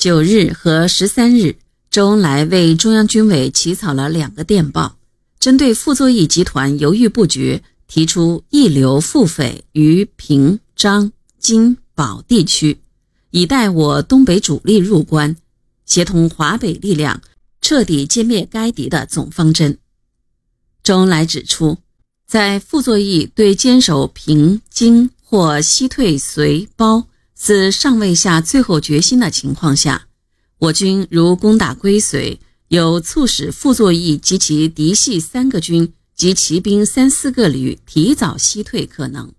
九日和十三日，周恩来为中央军委起草了两个电报，针对傅作义集团犹豫不决，提出一流腹匪于平、张、津、保地区，以待我东北主力入关，协同华北力量彻底歼灭该敌的总方针。周恩来指出，在傅作义对坚守平、津或西退绥、包。自尚未下最后决心的情况下，我军如攻打归绥，有促使傅作义及其嫡系三个军及骑兵三四个旅提早西退可能。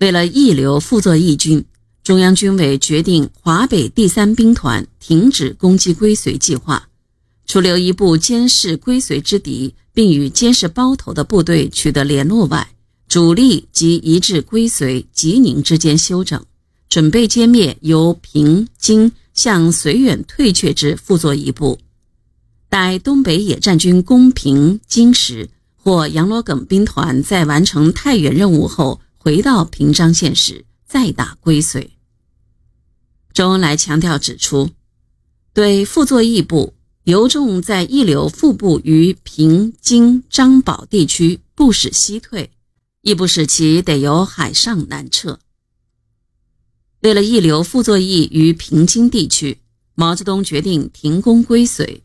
为了一留傅作义军，中央军委决定华北第三兵团停止攻击归绥计划，除留一部监视归绥之敌，并与监视包头的部队取得联络外，主力即移至归绥、吉宁之间休整。准备歼灭由平津向绥远退却之傅作义部，待东北野战军攻平津时，或杨罗耿兵团在完成太原任务后回到平章县时，再打归绥。周恩来强调指出，对傅作义部尤重在一流腹部于平津张保地区，不使西退，亦不使其得由海上南撤。为了一流傅作义于平津地区，毛泽东决定停工归绥。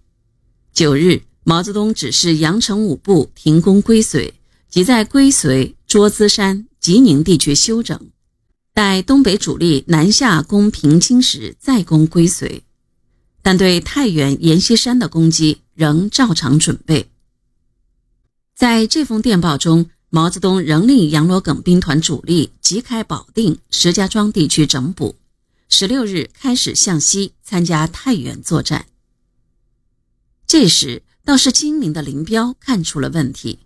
九日，毛泽东指示杨成武部停工归绥，即在归绥、卓资山、吉宁地区休整，待东北主力南下攻平津时再攻归绥。但对太原、阎锡山的攻击仍照常准备。在这封电报中。毛泽东仍令杨罗耿兵团主力即开保定、石家庄地区整补，十六日开始向西参加太原作战。这时，倒是精明的林彪看出了问题。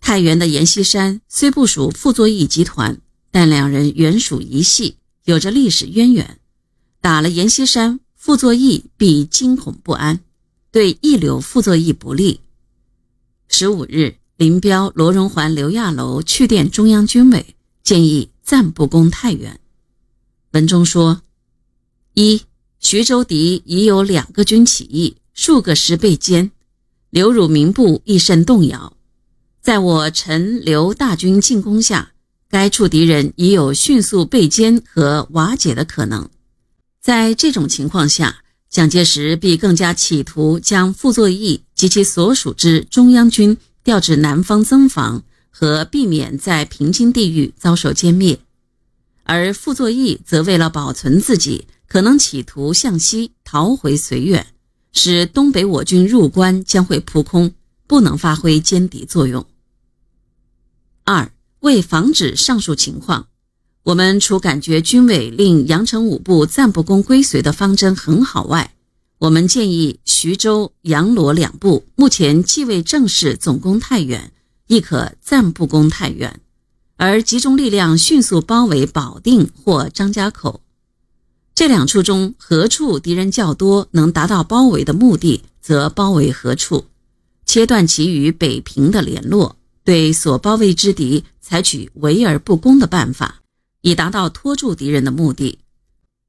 太原的阎锡山虽不属傅作义集团，但两人原属一系，有着历史渊源。打了阎锡山，傅作义必惊恐不安，对一流傅作义不利。十五日。林彪、罗荣桓、刘亚楼去电中央军委，建议暂不攻太原。文中说：一，徐州敌已有两个军起义，数个师被歼，刘汝明部亦甚动摇。在我陈刘大军进攻下，该处敌人已有迅速被歼和瓦解的可能。在这种情况下，蒋介石必更加企图将傅作义及其所属之中央军。调至南方增防和避免在平津地域遭受歼灭，而傅作义则为了保存自己，可能企图向西逃回绥远，使东北我军入关将会扑空，不能发挥歼敌作用。二，为防止上述情况，我们除感觉军委令杨成武部暂不攻归绥的方针很好外，我们建议徐州、阳罗两部目前既未正式总攻太原，亦可暂不攻太原，而集中力量迅速包围保定或张家口。这两处中何处敌人较多，能达到包围的目的，则包围何处，切断其与北平的联络，对所包围之敌采取围而不攻的办法，以达到拖住敌人的目的。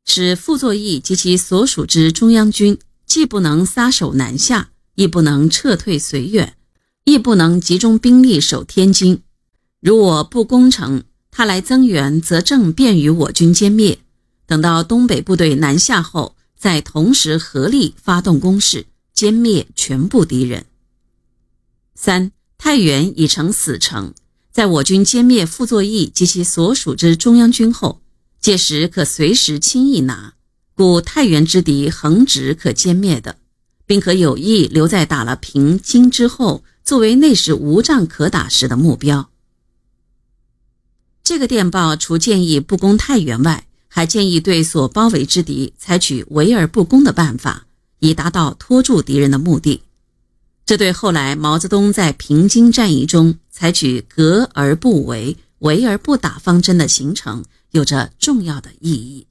使傅作义及其所属之中央军既不能撒手南下，亦不能撤退绥远，亦不能集中兵力守天津。如我不攻城，他来增援，则正便于我军歼灭。等到东北部队南下后，再同时合力发动攻势，歼灭全部敌人。三太原已成死城，在我军歼灭傅作义及其所属之中央军后。届时可随时轻易拿，故太原之敌横直可歼灭的，并可有意留在打了平津之后，作为那时无仗可打时的目标。这个电报除建议不攻太原外，还建议对所包围之敌采取围而不攻的办法，以达到拖住敌人的目的。这对后来毛泽东在平津战役中采取隔而不围、围而不打方针的形成。有着重要的意义。